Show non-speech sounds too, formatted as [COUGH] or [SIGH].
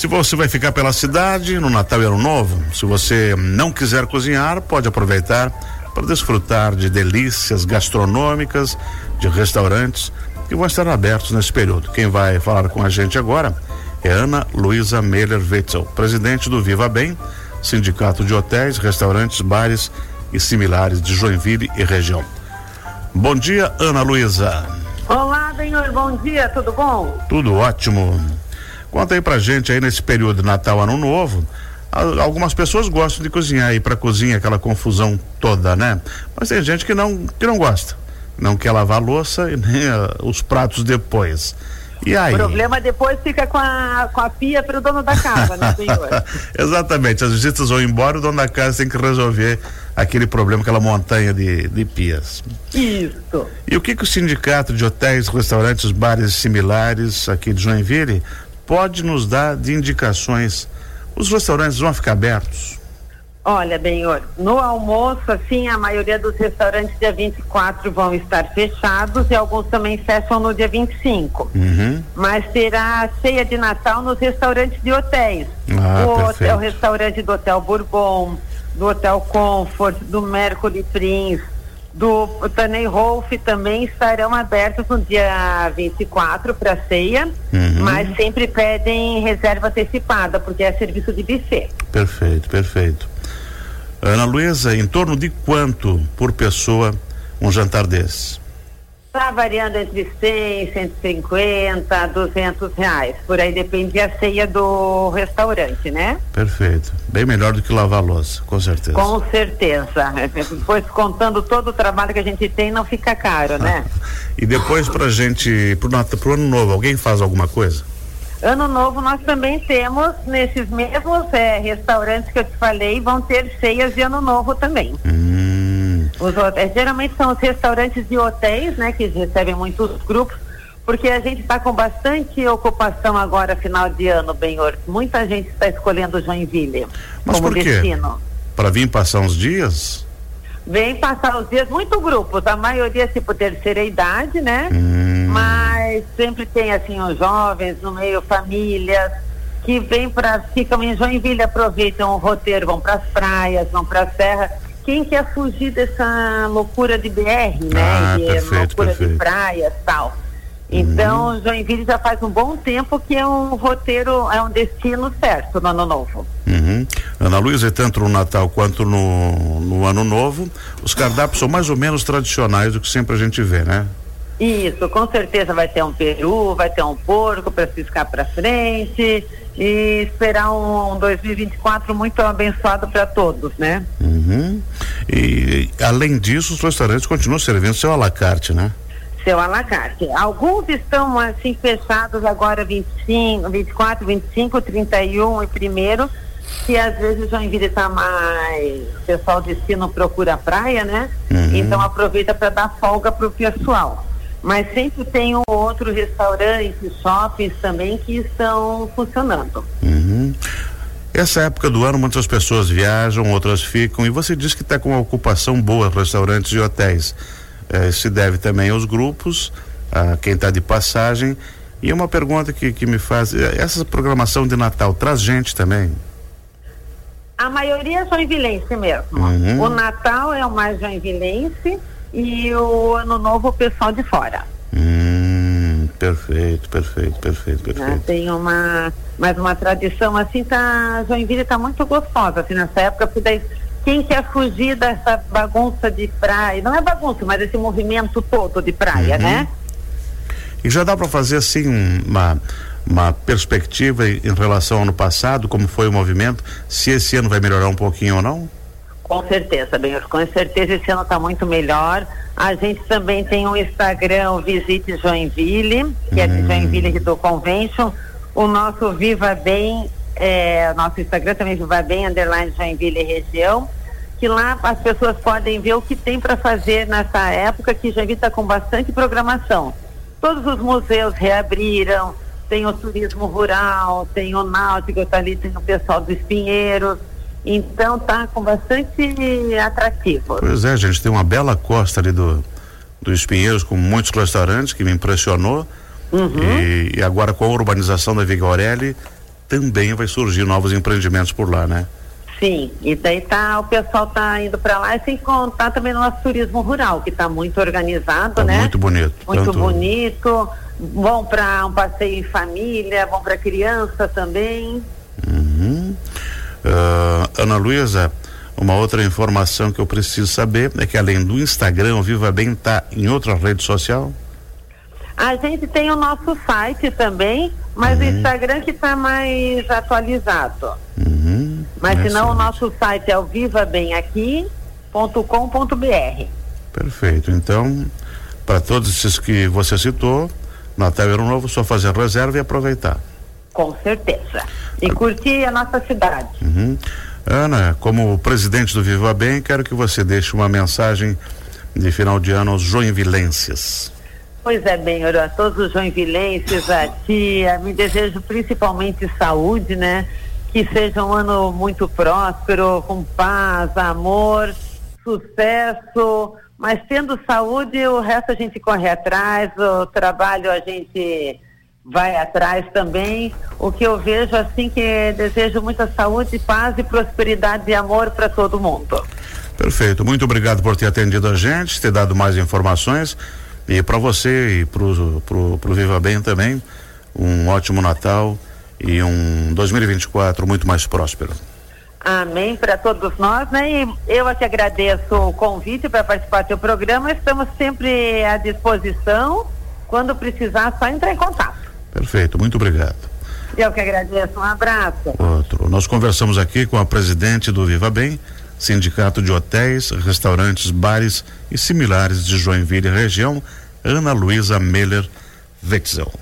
Se você vai ficar pela cidade no Natal e Ano Novo, se você não quiser cozinhar, pode aproveitar para desfrutar de delícias gastronômicas de restaurantes que vão estar abertos nesse período. Quem vai falar com a gente agora é Ana Luísa Meller Wetzel, presidente do Viva Bem, Sindicato de Hotéis, Restaurantes, Bares e Similares de Joinville e região. Bom dia, Ana Luísa. Olá, senhor, bom dia, tudo bom? Tudo ótimo. Conta aí pra gente aí nesse período de Natal, Ano Novo. Algumas pessoas gostam de cozinhar ir pra cozinha, aquela confusão toda, né? Mas tem gente que não, que não gosta. Não quer lavar a louça e nem uh, os pratos depois. E aí? O problema depois fica com a, com a pia para o dono da casa, né, senhor? [LAUGHS] Exatamente. As visitas vão embora, o dono da casa tem que resolver aquele problema, aquela montanha de, de pias. Isso. E o que, que o sindicato de hotéis, restaurantes, bares similares aqui de Joinville pode nos dar de indicações? Os restaurantes vão ficar abertos? Olha, Benhor, no almoço, assim, a maioria dos restaurantes dia 24 vão estar fechados e alguns também fecham no dia 25. Uhum. Mas terá ceia de Natal nos restaurantes de hotéis. Ah, o, perfeito. hotel, o restaurante do Hotel Bourbon, do Hotel Comfort, do Mercury Prince, do Tanei Rolf também estarão abertos no dia 24 para ceia, Uhum. mas sempre pedem reserva antecipada, porque é serviço de buffet. Perfeito, perfeito. Ana Luísa, em torno de quanto por pessoa um jantar desse? Está variando entre 100, 150, 200 reais. Por aí depende da ceia do restaurante, né? Perfeito. Bem melhor do que lavar a louça, com certeza. Com certeza. [LAUGHS] Depois, contando todo o trabalho que a gente tem, não fica caro, né? [LAUGHS] E depois pra gente, Nat- pro ano novo, alguém faz alguma coisa? Ano novo nós também temos, nesses mesmos eh, restaurantes que eu te falei, vão ter ceias de ano novo também. Hum, Os hotéis, geralmente são os restaurantes de hotéis, né, que recebem muitos grupos, porque a gente está com bastante ocupação agora, final de ano, Benhor. Muita gente está escolhendo Joinville Mas como por quê? destino. para vir passar uns dias? Vem passar os dias, muito grupos, a maioria tipo terceira idade, né? Hum, Mas sempre tem assim os jovens no meio, famílias que vêm para ficam em Joinville, aproveitam o roteiro, vão para as praias, vão para a serra. Quem quer fugir dessa loucura de BR, né? Ah, de perfeito, loucura perfeito. de praias, tal. Então, Joinville já faz um bom tempo que é um roteiro, é um destino certo no ano novo. uhum. Ana Luísa, e tanto no Natal quanto no, no Ano Novo, os cardápios são mais ou menos tradicionais do que sempre a gente vê, né? Isso, com certeza vai ter um peru, vai ter um porco para fiscar para frente e esperar um, um 2024 muito abençoado para todos, né? Uhum. E, além disso, os restaurantes continuam servindo seu alacarte, né? Seu alacarte. Alguns estão assim fechados agora 25, 24, 25, 31 e primeiro, que às vezes Joinville está mais, o pessoal destino procura a praia, né? Uhum. Então aproveita para dar folga para o pessoal. Mas sempre tem um outro restaurante, shoppings também que estão funcionando. Uhum. Essa época do ano, muitas pessoas viajam, outras ficam, e você diz que está com uma ocupação boa, restaurantes e hotéis. Eh, se deve também aos grupos, a quem está de passagem. E uma pergunta que, que me faz: eh, essa programação de Natal traz gente também? A maioria é joinvilense mesmo. Uhum. O Natal é o mais joinvilense e o Ano Novo o pessoal de fora. Hum, perfeito, perfeito, perfeito, né? perfeito. Tem uma, mais uma tradição assim, tá, Joinville tá muito gostosa assim nessa época, porque daí quem quer fugir dessa bagunça de praia, não é bagunça, mas esse movimento todo de praia, Uhum. né? E já dá para fazer assim um- uma uma perspectiva em relação ao ano passado, como foi o movimento, se esse ano vai melhorar um pouquinho ou não? Com certeza, Benhor, com certeza esse ano está muito melhor. A gente também tem um Instagram, o Visite Joinville, que é de Joinville do Convention. O nosso Viva Bem, é, nosso Instagram também Viva Bem, underline Joinville região, que lá as pessoas podem ver o que tem para fazer nessa época que Joinville está com bastante programação. Todos os museus reabriram, tem o turismo rural, tem o náutico, tá ali, tem o pessoal dos Pinheiros. Então tá com bastante atrativo. Pois é, gente, tem uma bela costa ali do, do Espinheiros com muitos restaurantes que me impressionou. Uhum. E, e agora com a urbanização da Viga Aureli, também vai surgir novos empreendimentos por lá, né? Sim, e daí tá, o pessoal tá indo para lá e sem contar também no nosso turismo rural, que está muito organizado, tá né? Muito bonito. Muito tanto... bonito. Bom para um passeio em família, bom para criança também. Uh, Ana Luísa, uma outra informação que eu preciso saber é que além do Instagram, o Viva Bem está em outra rede social? A gente tem o nosso site também, mas uhum. o Instagram que está mais atualizado. Uhum. Mas é senão o nosso site é o vivabemaqui.com.br. Perfeito. Então, para todos esses que você citou, Natal Ano Novo, só fazer reserva e aproveitar. Com certeza. E curtir a nossa cidade. Uhum. Ana, como presidente do Viva Bem, quero que você deixe uma mensagem de final de ano aos joinvilenses. Pois é, bem, a todos os joinvilenses, a tia, me desejo principalmente saúde, né? Que seja um ano muito próspero, com paz, amor, sucesso, mas tendo saúde, o resto a gente corre atrás, o trabalho a gente vai atrás também. O que eu vejo assim que desejo muita saúde, paz e prosperidade e amor para todo mundo. Perfeito. Muito obrigado por ter atendido a gente, ter dado mais informações. E para você e pro, pro, pro Viva Bem também, um ótimo Natal e um 2024 muito mais próspero. Amém para todos nós, né? E eu aqui agradeço o convite para participar do seu programa. Estamos sempre à disposição. Quando precisar, só entrar em contato. Perfeito, muito obrigado. Eu que agradeço, um abraço. Outro. Nós conversamos aqui com a presidente do Viva Bem, Sindicato de Hotéis, Restaurantes, Bares e similares de Joinville região, Ana Luísa Meller Wetzel.